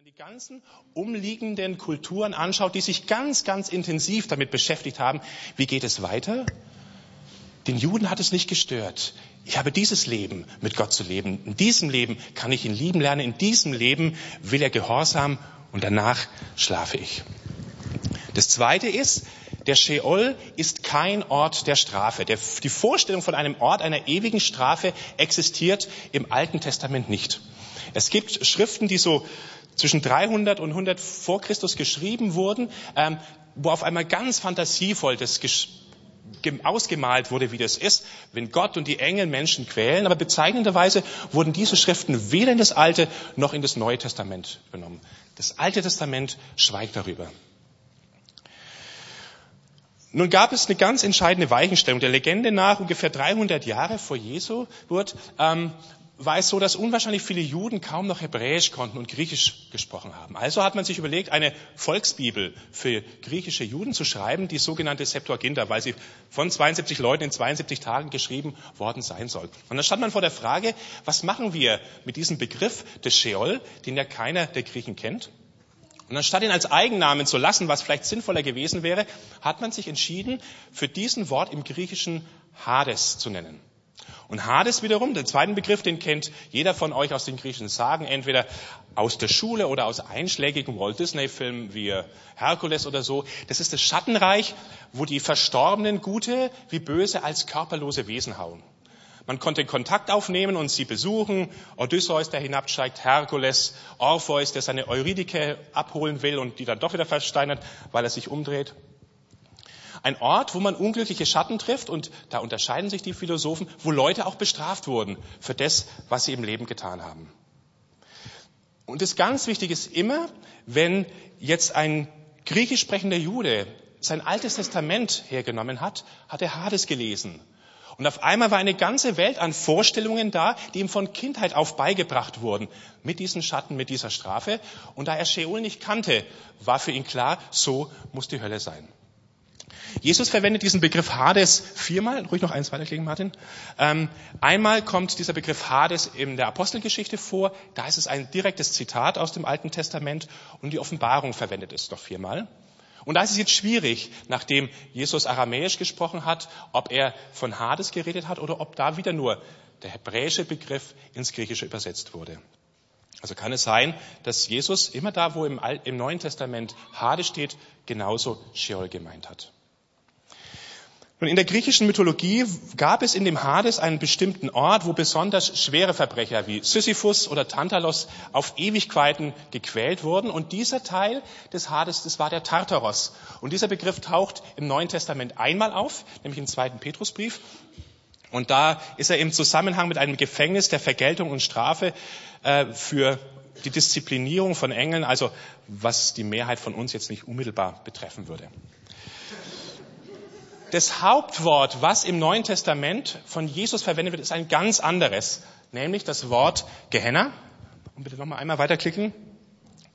man die ganzen umliegenden Kulturen anschaut, die sich ganz, ganz intensiv damit beschäftigt haben, wie geht es weiter? Den Juden hat es nicht gestört. Ich habe dieses Leben, mit Gott zu leben. In diesem Leben kann ich ihn lieben lernen. In diesem Leben will er Gehorsam und danach schlafe ich. Das zweite ist, der Sheol ist kein Ort der Strafe. Der, die Vorstellung von einem Ort einer ewigen Strafe existiert im Alten Testament nicht. Es gibt Schriften, die so zwischen 300 und 100 vor Christus geschrieben wurden, ähm, wo auf einmal ganz fantasievoll das ausgemalt wurde, wie das ist, wenn Gott und die Engel Menschen quälen. Aber bezeichnenderweise wurden diese Schriften weder in das Alte noch in das Neue Testament übernommen. Das Alte Testament schweigt darüber. Nun gab es eine ganz entscheidende Weichenstellung. Der Legende nach, ungefähr 300 Jahre vor Jesu Geburt, ähm, war es so, dass unwahrscheinlich viele Juden kaum noch Hebräisch konnten und Griechisch gesprochen haben. Also hat man sich überlegt, eine Volksbibel für griechische Juden zu schreiben, die sogenannte Septuaginta, weil sie von 72 Leuten in 72 Tagen geschrieben worden sein soll. Und dann stand man vor der Frage, was machen wir mit diesem Begriff des Sheol, den ja keiner der Griechen kennt? Und anstatt ihn als Eigennamen zu lassen, was vielleicht sinnvoller gewesen wäre, hat man sich entschieden, für diesen Wort im Griechischen Hades zu nennen. Und Hades wiederum, den zweiten Begriff, den kennt jeder von euch aus den griechischen Sagen, entweder aus der Schule oder aus einschlägigen Walt Disney-Filmen wie Herkules oder so. Das ist das Schattenreich, wo die Verstorbenen Gute wie Böse als körperlose Wesen hauen. Man konnte Kontakt aufnehmen und sie besuchen. Odysseus, der hinabsteigt, Herkules, Orpheus, der seine Eurydike abholen will und die dann doch wieder versteinert, weil er sich umdreht. Ein Ort, wo man unglückliche Schatten trifft und da unterscheiden sich die Philosophen, wo Leute auch bestraft wurden für das, was sie im Leben getan haben. Und das ganz Wichtige ist immer, wenn jetzt ein griechisch sprechender Jude sein altes Testament hergenommen hat, hat er Hades gelesen. Und auf einmal war eine ganze Welt an Vorstellungen da, die ihm von Kindheit auf beigebracht wurden, mit diesen Schatten, mit dieser Strafe. Und da er Sheol nicht kannte, war für ihn klar, so muss die Hölle sein. Jesus verwendet diesen Begriff Hades viermal. Ruhig noch eins weiterklicken, Martin. Ähm, einmal kommt dieser Begriff Hades in der Apostelgeschichte vor. Da ist es ein direktes Zitat aus dem Alten Testament und die Offenbarung verwendet es noch viermal. Und da ist es jetzt schwierig, nachdem Jesus aramäisch gesprochen hat, ob er von Hades geredet hat oder ob da wieder nur der hebräische Begriff ins Griechische übersetzt wurde. Also kann es sein, dass Jesus immer da, wo im, Neuen Testament Hades steht, genauso Sheol gemeint hat. Nun, in der griechischen Mythologie gab es in dem Hades einen bestimmten Ort, wo besonders schwere Verbrecher wie Sisyphus oder Tantalos auf Ewigkeiten gequält wurden. Und dieser Teil des Hades, das war der Tartaros. Und dieser Begriff taucht im Neuen Testament einmal auf, nämlich im zweiten Petrusbrief. Und da ist er im Zusammenhang mit einem Gefängnis der Vergeltung und Strafe äh, für die Disziplinierung von Engeln, also was die Mehrheit von uns jetzt nicht unmittelbar betreffen würde das Hauptwort, was im Neuen Testament von Jesus verwendet wird, ist ein ganz anderes, nämlich das Wort Gehenna. Und bitte nochmal einmal weiterklicken.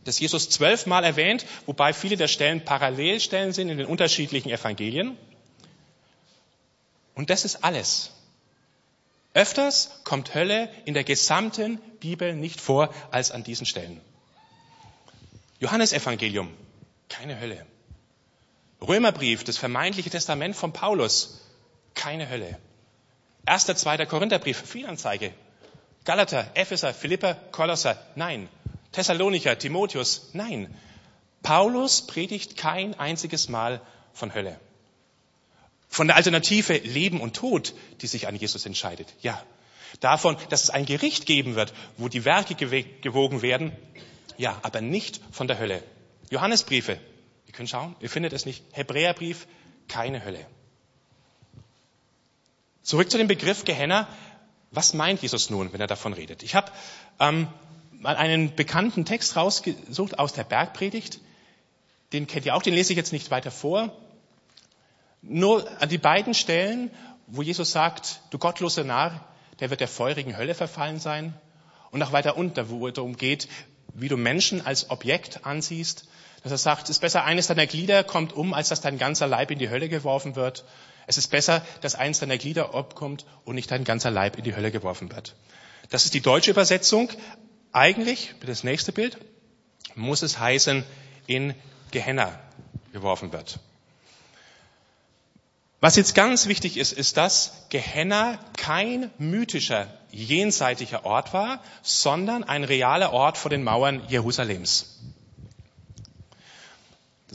Das Jesus zwölfmal erwähnt, wobei viele der Stellen Parallelstellen sind in den unterschiedlichen Evangelien. Und das ist alles. Öfters kommt Hölle in der gesamten Bibel nicht vor als an diesen Stellen. Johannesevangelium, keine Hölle. Römerbrief, das vermeintliche Testament von Paulus, keine Hölle. Erster, zweiter Korintherbrief, Fehlanzeige. Galater, Epheser, Philippa, Kolosser, nein. Thessalonicher, Timotheus, nein. Paulus predigt kein einziges Mal von Hölle. Von der Alternative Leben und Tod, die sich an Jesus entscheidet, ja. Davon, dass es ein Gericht geben wird, wo die Werke gewogen werden, ja, aber nicht von der Hölle. Johannesbriefe, können schauen, ihr findet es nicht. Hebräerbrief, keine Hölle. Zurück zu dem Begriff Gehenna. Was meint Jesus nun, wenn er davon redet? Ich habe ähm, mal einen bekannten Text rausgesucht aus der Bergpredigt. Den kennt ihr auch, den lese ich jetzt nicht weiter vor. Nur an die beiden Stellen, wo Jesus sagt, du gottlose Narr, der wird der feurigen Hölle verfallen sein. Und auch weiter unter, wo es darum geht, wie du Menschen als Objekt ansiehst dass er sagt, es ist besser, eines deiner Glieder kommt um, als dass dein ganzer Leib in die Hölle geworfen wird. Es ist besser, dass eines deiner Glieder obkommt und nicht dein ganzer Leib in die Hölle geworfen wird. Das ist die deutsche Übersetzung. Eigentlich, das nächste Bild, muss es heißen, in Gehenna geworfen wird. Was jetzt ganz wichtig ist, ist, dass Gehenna kein mythischer, jenseitiger Ort war, sondern ein realer Ort vor den Mauern Jerusalems.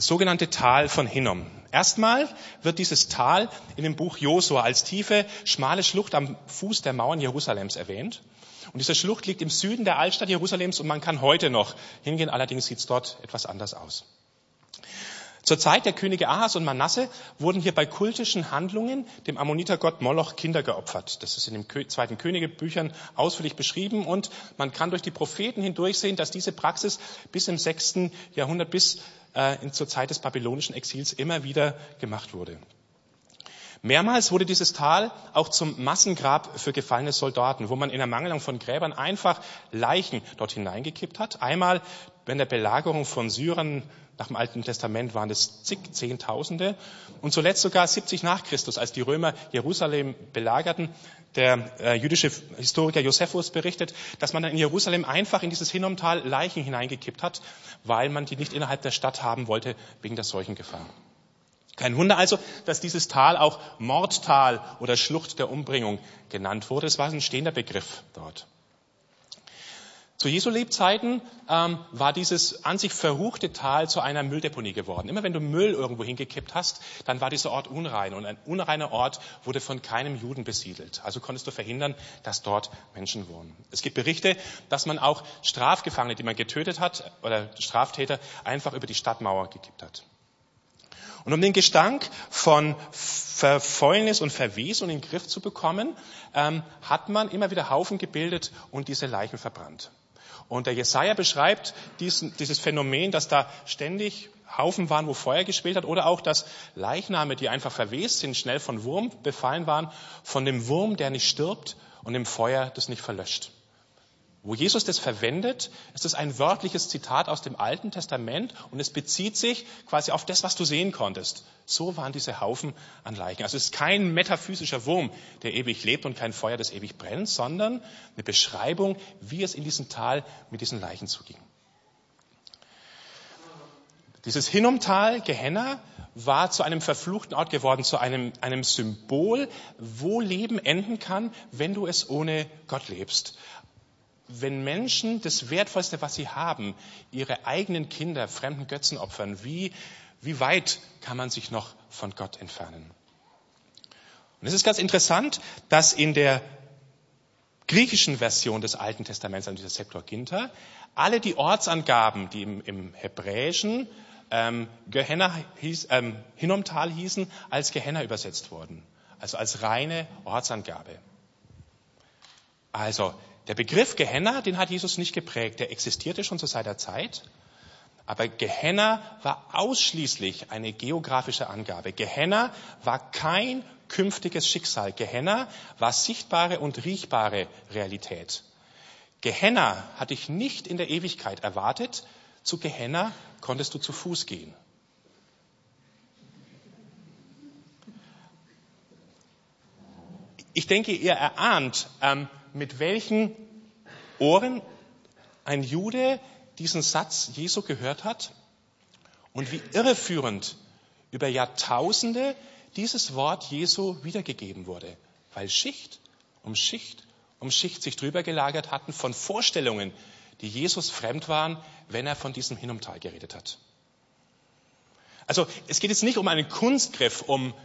Das sogenannte Tal von Hinnom. Erstmal wird dieses Tal in dem Buch Josua als tiefe, schmale Schlucht am Fuß der Mauern Jerusalems erwähnt. Und diese Schlucht liegt im Süden der Altstadt Jerusalems und man kann heute noch hingehen, allerdings sieht es dort etwas anders aus. Zur Zeit der Könige Ahas und Manasse wurden hier bei kultischen Handlungen dem Ammonitergott Moloch Kinder geopfert. Das ist in den zweiten Königebüchern ausführlich beschrieben und man kann durch die Propheten hindurch sehen, dass diese Praxis bis im sechsten Jahrhundert, bis äh, zur Zeit des babylonischen Exils immer wieder gemacht wurde. Mehrmals wurde dieses Tal auch zum Massengrab für gefallene Soldaten, wo man in Ermangelung von Gräbern einfach Leichen dort hineingekippt hat. Einmal während der Belagerung von Syrern nach dem Alten Testament waren es zig Zehntausende und zuletzt sogar 70 nach Christus, als die Römer Jerusalem belagerten. Der äh, jüdische Historiker Josephus berichtet, dass man dann in Jerusalem einfach in dieses Hinnomtal Leichen hineingekippt hat, weil man die nicht innerhalb der Stadt haben wollte wegen der Seuchengefahr. Kein Wunder also, dass dieses Tal auch Mordtal oder Schlucht der Umbringung genannt wurde. Es war ein stehender Begriff dort. Zu Jesu Lebzeiten ähm, war dieses an sich verruchte Tal zu einer Mülldeponie geworden. Immer wenn du Müll irgendwo hingekippt hast, dann war dieser Ort unrein. Und ein unreiner Ort wurde von keinem Juden besiedelt. Also konntest du verhindern, dass dort Menschen wohnen. Es gibt Berichte, dass man auch Strafgefangene, die man getötet hat, oder Straftäter, einfach über die Stadtmauer gekippt hat. Und um den Gestank von Verfäulnis und Verwesung in den Griff zu bekommen, ähm, hat man immer wieder Haufen gebildet und diese Leichen verbrannt. Und der Jesaja beschreibt diesen, dieses Phänomen, dass da ständig Haufen waren, wo Feuer gespielt hat, oder auch, dass Leichname, die einfach verwest sind, schnell von Wurm befallen waren, von dem Wurm, der nicht stirbt und dem Feuer, das nicht verlöscht. Wo Jesus das verwendet, ist es ein wörtliches Zitat aus dem Alten Testament und es bezieht sich quasi auf das, was du sehen konntest. So waren diese Haufen an Leichen. Also es ist kein metaphysischer Wurm, der ewig lebt und kein Feuer, das ewig brennt, sondern eine Beschreibung, wie es in diesem Tal mit diesen Leichen zuging. Dieses Hinnomtal, Gehenna, war zu einem verfluchten Ort geworden, zu einem, einem Symbol, wo Leben enden kann, wenn du es ohne Gott lebst wenn Menschen das Wertvollste, was sie haben, ihre eigenen Kinder fremden Götzen opfern, wie, wie weit kann man sich noch von Gott entfernen? Und es ist ganz interessant, dass in der griechischen Version des Alten Testaments, also dieser Septuaginta, alle die Ortsangaben, die im, im Hebräischen ähm, Gehenna hieß, ähm, Hinnomtal hießen, als Gehenna übersetzt wurden. Also als reine Ortsangabe. Also der Begriff Gehenna, den hat Jesus nicht geprägt. Der existierte schon zu seiner Zeit. Aber Gehenna war ausschließlich eine geografische Angabe. Gehenna war kein künftiges Schicksal. Gehenna war sichtbare und riechbare Realität. Gehenna hat dich nicht in der Ewigkeit erwartet. Zu Gehenna konntest du zu Fuß gehen. Ich denke, ihr erahnt, ähm, mit welchen Ohren ein Jude diesen Satz Jesu gehört hat und wie irreführend über Jahrtausende dieses Wort Jesu wiedergegeben wurde, weil Schicht um Schicht um Schicht sich drüber gelagert hatten von Vorstellungen, die Jesus fremd waren, wenn er von diesem Hinumtal geredet hat. Also es geht jetzt nicht um einen Kunstgriff, um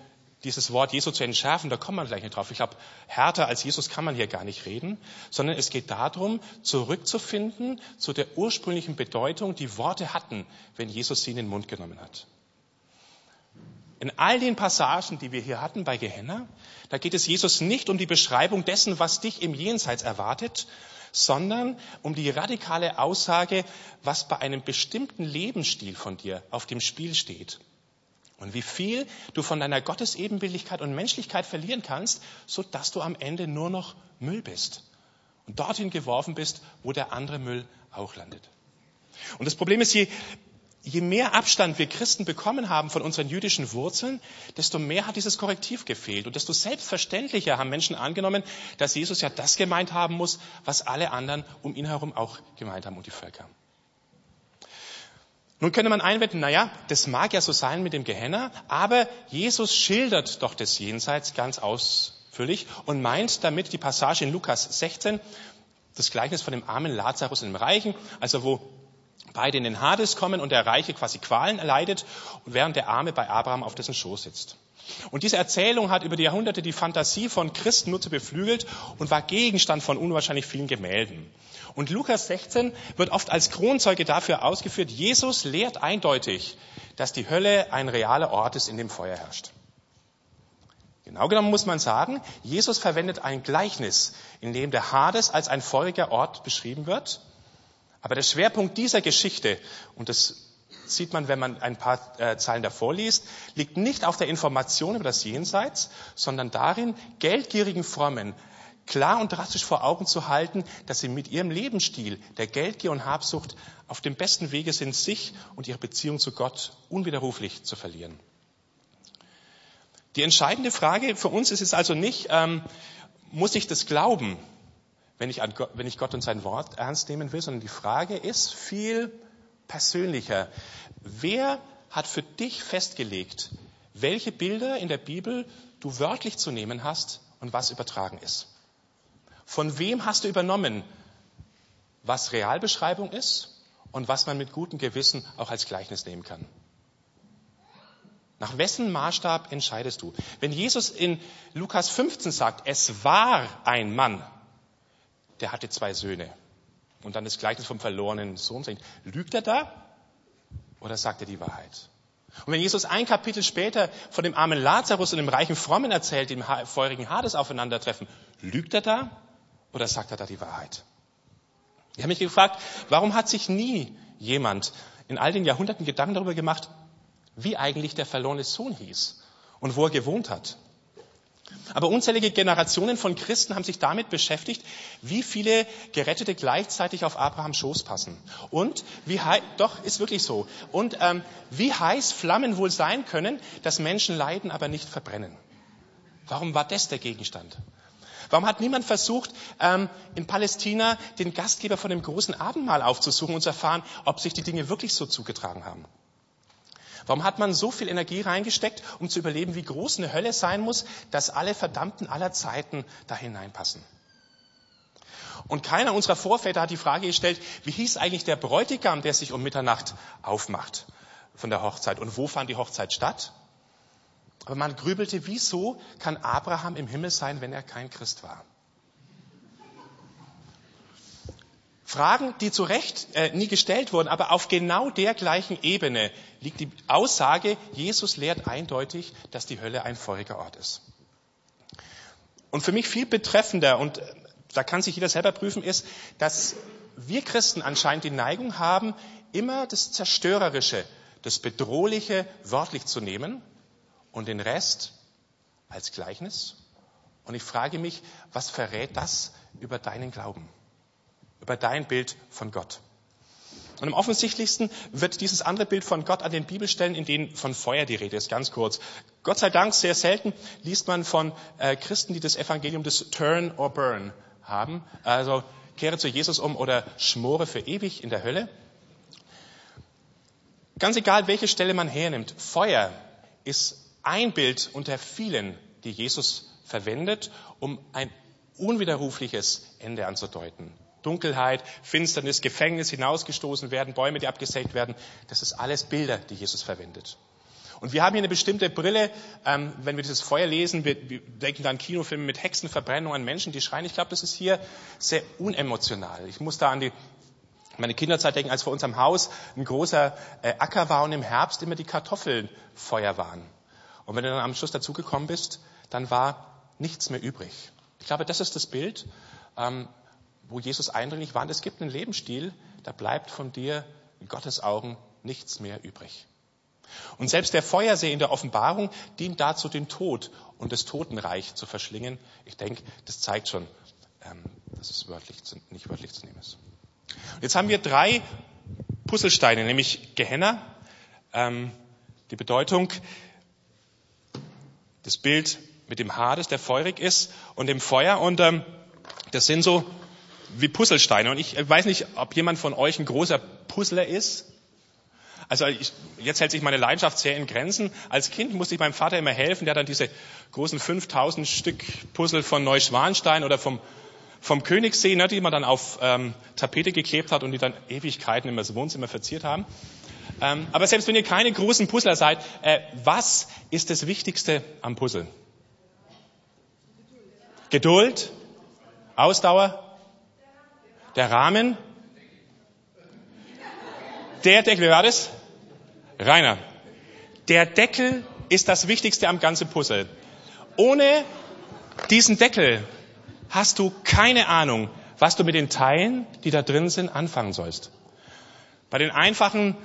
dieses Wort Jesu zu entschärfen, da kommt man gleich nicht drauf. Ich glaube, härter als Jesus kann man hier gar nicht reden, sondern es geht darum, zurückzufinden zu der ursprünglichen Bedeutung, die Worte hatten, wenn Jesus sie in den Mund genommen hat. In all den Passagen, die wir hier hatten bei Gehenna, da geht es Jesus nicht um die Beschreibung dessen, was dich im Jenseits erwartet, sondern um die radikale Aussage, was bei einem bestimmten Lebensstil von dir auf dem Spiel steht. Und wie viel du von deiner Gottesebenbildlichkeit und Menschlichkeit verlieren kannst, so dass du am Ende nur noch Müll bist und dorthin geworfen bist, wo der andere Müll auch landet. Und das Problem ist, je, je mehr Abstand wir Christen bekommen haben von unseren jüdischen Wurzeln, desto mehr hat dieses Korrektiv gefehlt und desto selbstverständlicher haben Menschen angenommen, dass Jesus ja das gemeint haben muss, was alle anderen um ihn herum auch gemeint haben und die Völker. Nun könnte man einwenden, na ja, das mag ja so sein mit dem Gehenna, aber Jesus schildert doch das Jenseits ganz ausführlich und meint damit die Passage in Lukas 16, das Gleichnis von dem armen Lazarus dem Reichen, also wo beide in den Hades kommen und der Reiche quasi Qualen erleidet, während der Arme bei Abraham auf dessen Schoß sitzt. Und diese Erzählung hat über die Jahrhunderte die Fantasie von Christen nur zu beflügelt und war Gegenstand von unwahrscheinlich vielen Gemälden. Und Lukas 16 wird oft als Kronzeuge dafür ausgeführt, Jesus lehrt eindeutig, dass die Hölle ein realer Ort ist, in dem Feuer herrscht. Genau genommen muss man sagen, Jesus verwendet ein Gleichnis, in dem der Hades als ein feuriger Ort beschrieben wird. Aber der Schwerpunkt dieser Geschichte, und das sieht man, wenn man ein paar äh, Zeilen davor liest, liegt nicht auf der Information über das Jenseits, sondern darin, geldgierigen Frommen klar und drastisch vor Augen zu halten, dass sie mit ihrem Lebensstil der Geldgier und Habsucht auf dem besten Wege sind, sich und ihre Beziehung zu Gott unwiderruflich zu verlieren. Die entscheidende Frage für uns ist es also nicht, ähm, muss ich das glauben, wenn ich, Gott, wenn ich Gott und sein Wort ernst nehmen will, sondern die Frage ist viel persönlicher. Wer hat für dich festgelegt, welche Bilder in der Bibel du wörtlich zu nehmen hast und was übertragen ist? Von wem hast du übernommen, was Realbeschreibung ist und was man mit gutem Gewissen auch als Gleichnis nehmen kann? Nach wessen Maßstab entscheidest du? Wenn Jesus in Lukas 15 sagt, es war ein Mann, der hatte zwei Söhne. Und dann das Gleichnis vom verlorenen Sohn. Lügt er da? Oder sagt er die Wahrheit? Und wenn Jesus ein Kapitel später von dem armen Lazarus und dem reichen Frommen erzählt, die im feurigen Hades aufeinandertreffen, lügt er da? Oder sagt er da die Wahrheit? Ich habe mich gefragt, warum hat sich nie jemand in all den Jahrhunderten Gedanken darüber gemacht, wie eigentlich der verlorene Sohn hieß und wo er gewohnt hat? Aber unzählige Generationen von Christen haben sich damit beschäftigt, wie viele Gerettete gleichzeitig auf Abrahams Schoß passen. Und wie doch ist wirklich so. Und ähm, wie heiß Flammen wohl sein können, dass Menschen leiden, aber nicht verbrennen. Warum war das der Gegenstand? Warum hat niemand versucht, ähm, in Palästina den Gastgeber von dem großen Abendmahl aufzusuchen und zu erfahren, ob sich die Dinge wirklich so zugetragen haben? Warum hat man so viel Energie reingesteckt, um zu überleben, wie groß eine Hölle sein muss, dass alle Verdammten aller Zeiten da hineinpassen? Und keiner unserer Vorväter hat die Frage gestellt, wie hieß eigentlich der Bräutigam, der sich um Mitternacht aufmacht von der Hochzeit und wo fand die Hochzeit statt? Aber man grübelte, wieso kann Abraham im Himmel sein, wenn er kein Christ war? Fragen, die zu Recht äh, nie gestellt wurden, aber auf genau der gleichen Ebene liegt die Aussage, Jesus lehrt eindeutig, dass die Hölle ein feuriger Ort ist. Und für mich viel betreffender, und äh, da kann sich jeder selber prüfen, ist, dass wir Christen anscheinend die Neigung haben, immer das Zerstörerische, das Bedrohliche wörtlich zu nehmen und den Rest als Gleichnis. Und ich frage mich, was verrät das über deinen Glauben? Über dein Bild von Gott. Und am offensichtlichsten wird dieses andere Bild von Gott an den Bibelstellen, in denen von Feuer die Rede ist, ganz kurz. Gott sei Dank, sehr selten liest man von äh, Christen, die das Evangelium des Turn or Burn haben. Also kehre zu Jesus um oder schmore für ewig in der Hölle. Ganz egal, welche Stelle man hernimmt, Feuer ist ein Bild unter vielen, die Jesus verwendet, um ein unwiderrufliches Ende anzudeuten. Dunkelheit, Finsternis, Gefängnis, hinausgestoßen werden, Bäume, die abgesägt werden. Das ist alles Bilder, die Jesus verwendet. Und wir haben hier eine bestimmte Brille, ähm, wenn wir dieses Feuer lesen, wir, wir denken dann Kinofilme mit Hexenverbrennung an Menschen, die schreien. Ich glaube, das ist hier sehr unemotional. Ich muss da an die meine Kinderzeit denken, als vor unserem Haus ein großer äh, Acker war und im Herbst immer die Kartoffeln Feuer waren. Und wenn du dann am Schluss dazugekommen bist, dann war nichts mehr übrig. Ich glaube, das ist das Bild. Ähm, wo Jesus eindringlich warnt, es gibt einen Lebensstil, da bleibt von dir in Gottes Augen nichts mehr übrig. Und selbst der Feuersee in der Offenbarung dient dazu, den Tod und das Totenreich zu verschlingen. Ich denke, das zeigt schon, ähm, dass es wörtlich, nicht wörtlich zu nehmen ist. Jetzt haben wir drei Puzzlesteine, nämlich Gehenna, ähm, die Bedeutung, das Bild mit dem Hades, der feurig ist, und dem Feuer. Und ähm, das sind so wie Puzzlesteine. Und ich weiß nicht, ob jemand von euch ein großer Puzzler ist, Also ich, jetzt hält sich meine Leidenschaft sehr in Grenzen. Als Kind musste ich meinem Vater immer helfen, der dann diese großen 5000 Stück Puzzle von Neuschwanstein oder vom, vom Königssee, ne, die man dann auf ähm, Tapete geklebt hat und die dann Ewigkeiten immer das Wohnzimmer verziert haben. Ähm, aber selbst wenn ihr keine großen Puzzler seid, äh, was ist das Wichtigste am Puzzle? Geduld, Ausdauer, der Rahmen, der Deckel, wer war das? Rainer. Der Deckel ist das Wichtigste am ganzen Puzzle. Ohne diesen Deckel hast du keine Ahnung, was du mit den Teilen, die da drin sind, anfangen sollst. Bei den einfachen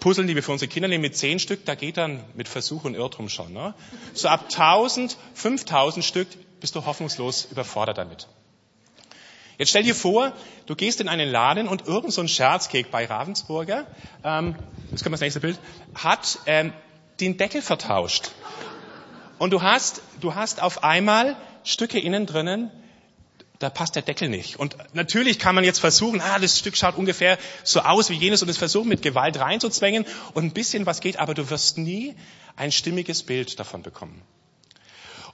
Puzzeln, die wir für unsere Kinder nehmen, mit zehn Stück, da geht dann mit Versuch und Irrtum schon. Ne? So ab 1000, 5000 Stück bist du hoffnungslos überfordert damit. Jetzt stell dir vor, du gehst in einen Laden und irgend so ein Scherzkek bei Ravensburger, ähm, das kommt das nächste Bild, hat ähm, den Deckel vertauscht. Und du hast, du hast auf einmal Stücke innen drinnen, da passt der Deckel nicht. Und natürlich kann man jetzt versuchen, ah, das Stück schaut ungefähr so aus wie jenes und es versuchen mit Gewalt reinzuzwängen und ein bisschen was geht, aber du wirst nie ein stimmiges Bild davon bekommen.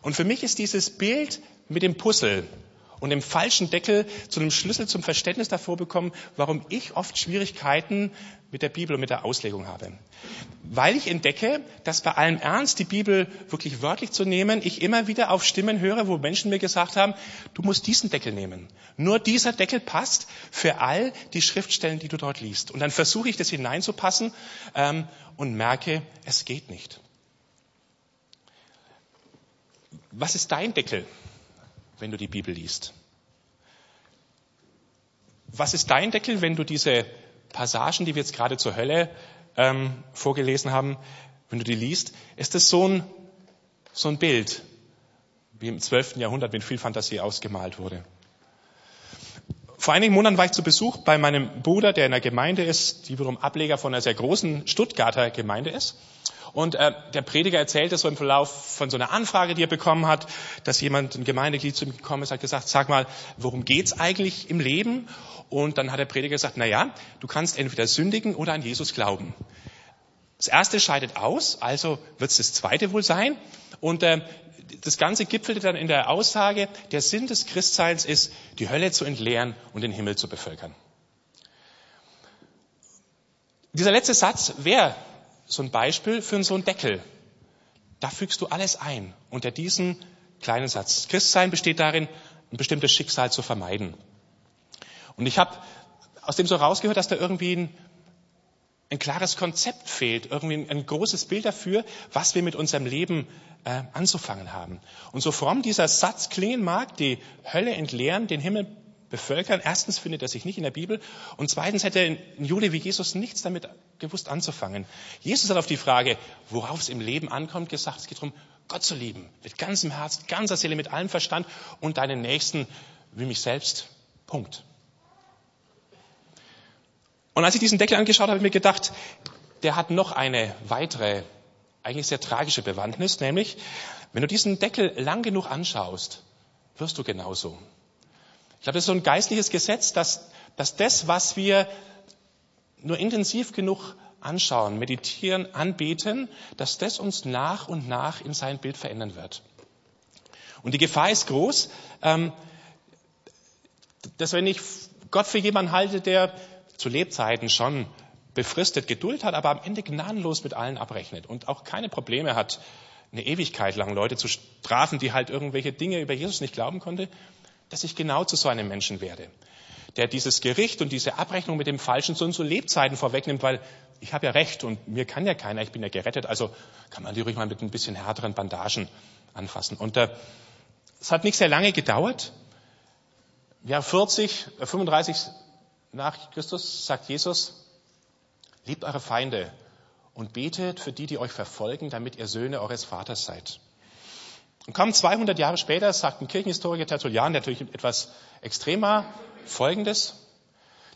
Und für mich ist dieses Bild mit dem Puzzle und dem falschen Deckel zu einem Schlüssel zum Verständnis davor bekommen, warum ich oft Schwierigkeiten mit der Bibel und mit der Auslegung habe. Weil ich entdecke, dass bei allem Ernst, die Bibel wirklich wörtlich zu nehmen, ich immer wieder auf Stimmen höre, wo Menschen mir gesagt haben, du musst diesen Deckel nehmen. Nur dieser Deckel passt für all die Schriftstellen, die du dort liest. Und dann versuche ich das hineinzupassen ähm, und merke, es geht nicht. Was ist dein Deckel? Wenn du die Bibel liest? Was ist dein Deckel, wenn du diese Passagen, die wir jetzt gerade zur Hölle ähm, vorgelesen haben, wenn du die liest? Ist das so ein, so ein Bild, wie im 12. Jahrhundert mit viel Fantasie ausgemalt wurde? Vor einigen Monaten war ich zu Besuch bei meinem Bruder, der in einer Gemeinde ist, die wiederum Ableger von einer sehr großen Stuttgarter Gemeinde ist. Und äh, der Prediger erzählte so im Verlauf von so einer Anfrage, die er bekommen hat, dass jemand, ein Gemeindeglied zu ihm gekommen ist, hat gesagt, sag mal, worum geht's eigentlich im Leben? Und dann hat der Prediger gesagt, na ja, du kannst entweder sündigen oder an Jesus glauben. Das erste scheidet aus, also wird es das zweite wohl sein. Und äh, das Ganze gipfelte dann in der Aussage, der Sinn des Christseins ist, die Hölle zu entleeren und den Himmel zu bevölkern. Dieser letzte Satz wäre so ein Beispiel für so einen Deckel. Da fügst du alles ein unter diesen kleinen Satz. Christsein besteht darin, ein bestimmtes Schicksal zu vermeiden. Und ich habe aus dem so rausgehört, dass da irgendwie ein, ein klares Konzept fehlt, irgendwie ein, ein, großes Bild dafür, was wir mit unserem Leben äh, anzufangen haben. Und so fromm dieser Satz klingen mag, die Hölle entleeren, den Himmel bevölkern. Erstens findet er sich nicht in der Bibel und zweitens hätte ein Jude wie Jesus nichts damit gewusst anzufangen. Jesus hat auf die Frage, worauf es im Leben ankommt, gesagt, es geht darum, Gott zu lieben, mit ganzem Herzen, ganzer Seele, mit allem Verstand und deinen Nächsten wie mich selbst. Punkt. Und als ich diesen Deckel angeschaut habe, habe ich mir gedacht, der hat noch eine weitere, eigentlich sehr tragische Bewandtnis, nämlich, wenn du diesen Deckel lang genug anschaust, wirst du genauso. Ich glaube, das ist so ein geistliches Gesetz, dass, dass das, was wir nur intensiv genug anschauen, meditieren, anbeten, dass das uns nach und nach in sein Bild verändern wird. Und die Gefahr ist groß, ähm, dass wenn ich Gott für jemanden halte, der zu Lebzeiten schon befristet Geduld hat, aber am Ende gnadenlos mit allen abrechnet und auch keine Probleme hat, eine Ewigkeit lang Leute zu strafen, die halt irgendwelche Dinge über Jesus nicht glauben konnte, dass ich genau zu so einem Menschen werde, der dieses Gericht und diese Abrechnung mit dem Falschen so und so Lebzeiten vorwegnimmt, weil ich habe ja recht und mir kann ja keiner, ich bin ja gerettet, also kann man die ruhig mal mit ein bisschen härteren Bandagen anfassen. Und äh, es hat nicht sehr lange gedauert. Ja, 40, 35 nach Christus sagt Jesus, liebt eure Feinde und betet für die, die euch verfolgen, damit ihr Söhne eures Vaters seid. Und kaum 200 Jahre später sagt ein Kirchenhistoriker Tertullian natürlich etwas extremer Folgendes.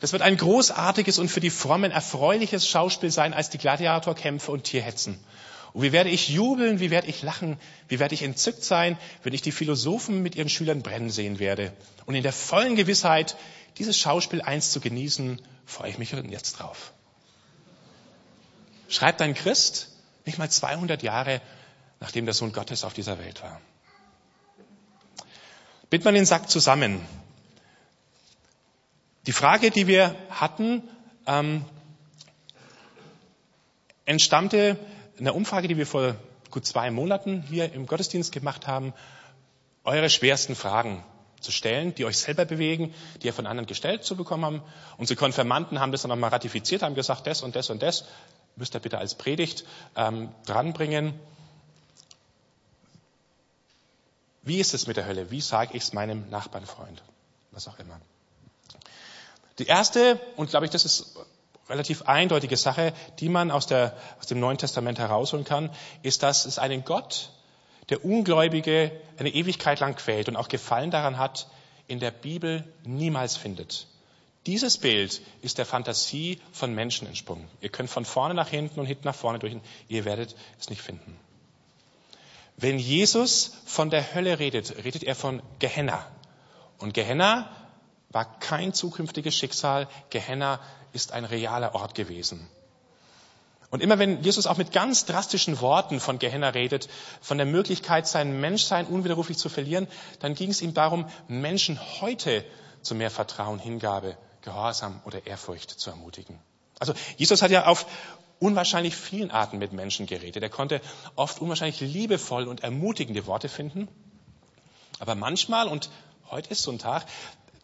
Das wird ein großartiges und für die Frommen erfreuliches Schauspiel sein als die Gladiatorkämpfe und Tierhetzen. Und wie werde ich jubeln, wie werde ich lachen, wie werde ich entzückt sein, wenn ich die Philosophen mit ihren Schülern brennen sehen werde. Und in der vollen Gewissheit, dieses Schauspiel einst zu genießen, freue ich mich jetzt drauf. Schreibt ein Christ, nicht mal 200 Jahre nachdem der Sohn Gottes auf dieser Welt war. Bind man den Sack zusammen. Die Frage, die wir hatten, ähm, entstammte einer Umfrage, die wir vor gut zwei Monaten hier im Gottesdienst gemacht haben, eure schwersten Fragen zu stellen, die euch selber bewegen, die ihr von anderen gestellt zu bekommen haben. Unsere Konfirmanden haben das dann nochmal ratifiziert, haben gesagt, das und das und das müsst ihr bitte als Predigt ähm, dranbringen. Wie ist es mit der Hölle? Wie sage ich es meinem Nachbarnfreund? Was auch immer. Die erste, und glaube ich, das ist relativ eindeutige Sache, die man aus, der, aus dem Neuen Testament herausholen kann, ist, dass es einen Gott, der Ungläubige eine Ewigkeit lang quält und auch Gefallen daran hat, in der Bibel niemals findet. Dieses Bild ist der Fantasie von Menschen entsprungen. Ihr könnt von vorne nach hinten und hinten nach vorne durch, ihr werdet es nicht finden. Wenn Jesus von der Hölle redet, redet er von Gehenna. Und Gehenna war kein zukünftiges Schicksal. Gehenna ist ein realer Ort gewesen. Und immer wenn Jesus auch mit ganz drastischen Worten von Gehenna redet, von der Möglichkeit, sein Menschsein unwiderruflich zu verlieren, dann ging es ihm darum, Menschen heute zu mehr Vertrauen, Hingabe, Gehorsam oder Ehrfurcht zu ermutigen. Also Jesus hat ja auf unwahrscheinlich vielen Arten mit Menschen geredet. Er konnte oft unwahrscheinlich liebevoll und ermutigende Worte finden. Aber manchmal, und heute ist so ein Tag,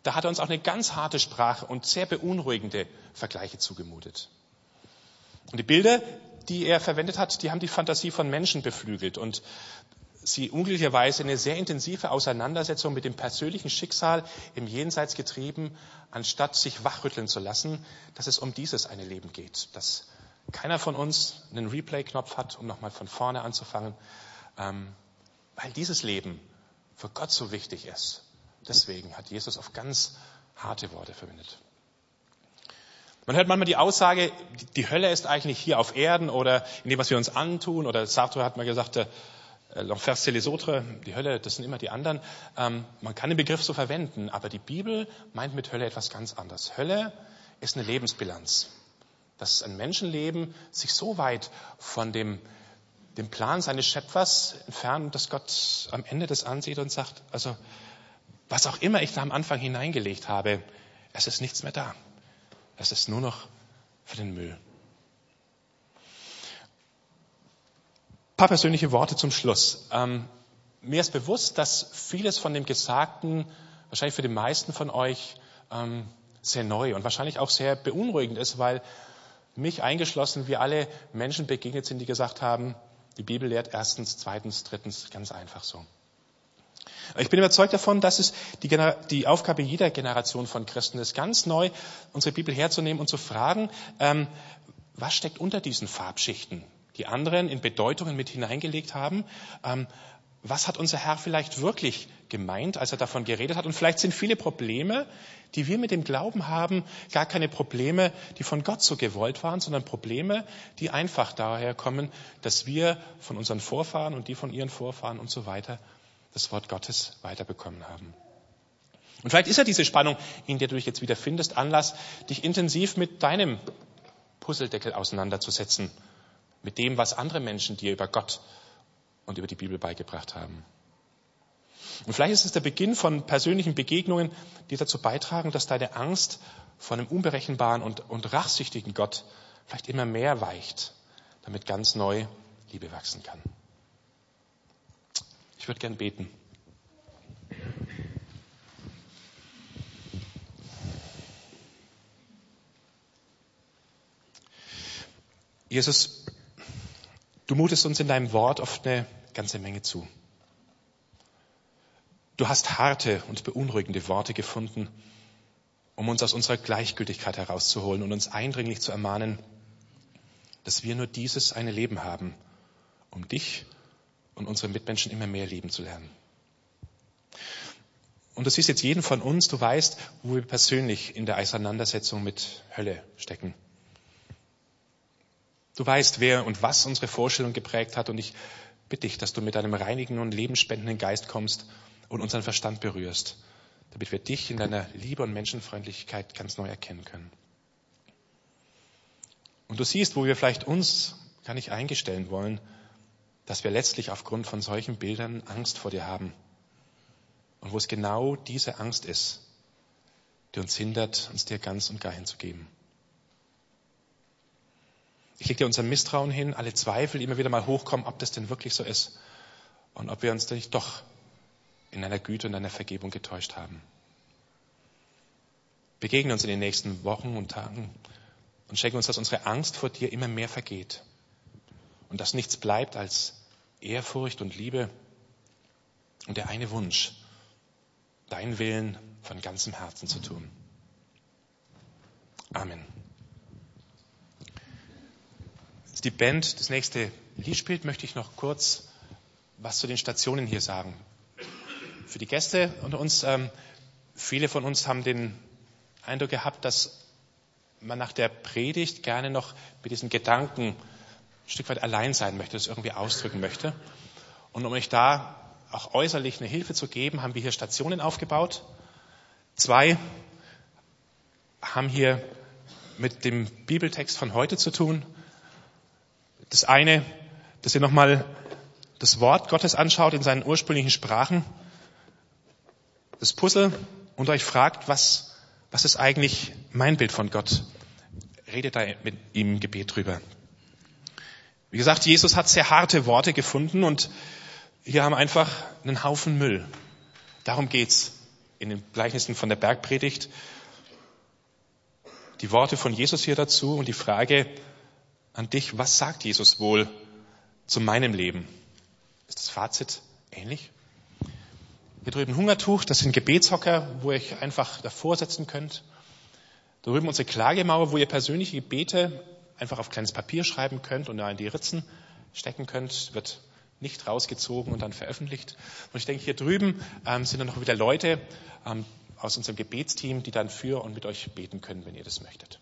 da hat er uns auch eine ganz harte Sprache und sehr beunruhigende Vergleiche zugemutet. Und die Bilder, die er verwendet hat, die haben die Fantasie von Menschen beflügelt und sie unglücklicherweise eine sehr intensive Auseinandersetzung mit dem persönlichen Schicksal im Jenseits getrieben, anstatt sich wachrütteln zu lassen, dass es um dieses eine Leben geht, dass keiner von uns einen Replay-Knopf hat, um nochmal von vorne anzufangen, ähm, weil dieses Leben für Gott so wichtig ist. Deswegen hat Jesus auf ganz harte Worte verwendet. Man hört manchmal die Aussage, die Hölle ist eigentlich hier auf Erden oder in dem, was wir uns antun. Oder Sartre hat mal gesagt, äh, l'enfer c'est les autres, die Hölle, das sind immer die anderen. Ähm, man kann den Begriff so verwenden, aber die Bibel meint mit Hölle etwas ganz anderes. Hölle ist eine Lebensbilanz dass ein Menschenleben sich so weit von dem, dem Plan seines Schöpfers entfernt, dass Gott am Ende das ansieht und sagt, also was auch immer ich da am Anfang hineingelegt habe, es ist nichts mehr da. Es ist nur noch für den Müll. Ein paar persönliche Worte zum Schluss. Ähm, mir ist bewusst, dass vieles von dem Gesagten wahrscheinlich für die meisten von euch ähm, sehr neu und wahrscheinlich auch sehr beunruhigend ist, weil mich eingeschlossen, wir alle Menschen begegnet sind, die gesagt haben, die Bibel lehrt erstens, zweitens, drittens, ganz einfach so. Ich bin überzeugt davon, dass es die, die, Aufgabe jeder Generation von Christen ist, ganz neu unsere Bibel herzunehmen und zu fragen, ähm, was steckt unter diesen Farbschichten, die anderen in Bedeutungen mit hineingelegt haben. Ähm, was hat unser Herr vielleicht wirklich gemeint, als er davon geredet hat? Und vielleicht sind viele Probleme, die wir mit dem Glauben haben, gar keine Probleme, die von Gott so gewollt waren, sondern Probleme, die einfach daher kommen, dass wir von unseren Vorfahren und die von ihren Vorfahren und so weiter das Wort Gottes weiterbekommen haben. Und vielleicht ist ja diese Spannung, in der du dich jetzt wieder findest, Anlass, dich intensiv mit deinem Puzzledeckel auseinanderzusetzen, mit dem, was andere Menschen dir über Gott und über die Bibel beigebracht haben. Und vielleicht ist es der Beginn von persönlichen Begegnungen, die dazu beitragen, dass deine Angst vor einem unberechenbaren und, und rachsüchtigen Gott vielleicht immer mehr weicht, damit ganz neu Liebe wachsen kann. Ich würde gern beten. Jesus, du mutest uns in deinem Wort oft eine ganze Menge zu. Du hast harte und beunruhigende Worte gefunden, um uns aus unserer Gleichgültigkeit herauszuholen und uns eindringlich zu ermahnen, dass wir nur dieses eine Leben haben, um dich und unsere Mitmenschen immer mehr lieben zu lernen. Und du siehst jetzt jeden von uns, du weißt, wo wir persönlich in der Auseinandersetzung mit Hölle stecken. Du weißt, wer und was unsere Vorstellung geprägt hat und ich bitte dich, dass du mit einem reinigen und lebensspendenden Geist kommst und unseren Verstand berührst, damit wir dich in deiner Liebe und Menschenfreundlichkeit ganz neu erkennen können. Und du siehst, wo wir vielleicht uns gar nicht eingestellen wollen, dass wir letztlich aufgrund von solchen Bildern Angst vor dir haben. Und wo es genau diese Angst ist, die uns hindert, uns dir ganz und gar hinzugeben. Ich lege dir unser Misstrauen hin, alle Zweifel, die immer wieder mal hochkommen, ob das denn wirklich so ist und ob wir uns denn nicht doch in einer Güte und einer Vergebung getäuscht haben. Begegne uns in den nächsten Wochen und Tagen und schenke uns, dass unsere Angst vor dir immer mehr vergeht und dass nichts bleibt als Ehrfurcht und Liebe und der eine Wunsch, deinen Willen von ganzem Herzen zu tun. Amen. Als die Band das nächste Lied spielt, möchte ich noch kurz was zu den Stationen hier sagen. Für die Gäste unter uns, ähm, viele von uns haben den Eindruck gehabt, dass man nach der Predigt gerne noch mit diesen Gedanken ein Stück weit allein sein möchte, das irgendwie ausdrücken möchte. Und um euch da auch äußerlich eine Hilfe zu geben, haben wir hier Stationen aufgebaut. Zwei haben hier mit dem Bibeltext von heute zu tun. Das eine, dass ihr nochmal das Wort Gottes anschaut in seinen ursprünglichen Sprachen, das Puzzle und euch fragt, was, was ist eigentlich mein Bild von Gott? Redet da mit ihm im Gebet drüber. Wie gesagt, Jesus hat sehr harte Worte gefunden und hier haben einfach einen Haufen Müll. Darum geht's in den Gleichnissen von der Bergpredigt. Die Worte von Jesus hier dazu und die Frage, an dich, was sagt Jesus wohl zu meinem Leben? Ist das Fazit ähnlich? Hier drüben Hungertuch, das sind Gebetshocker, wo ihr euch einfach davor setzen könnt. Da drüben unsere Klagemauer, wo ihr persönliche Gebete einfach auf kleines Papier schreiben könnt und da in die Ritzen stecken könnt. Wird nicht rausgezogen und dann veröffentlicht. Und ich denke, hier drüben ähm, sind dann noch wieder Leute ähm, aus unserem Gebetsteam, die dann für und mit euch beten können, wenn ihr das möchtet.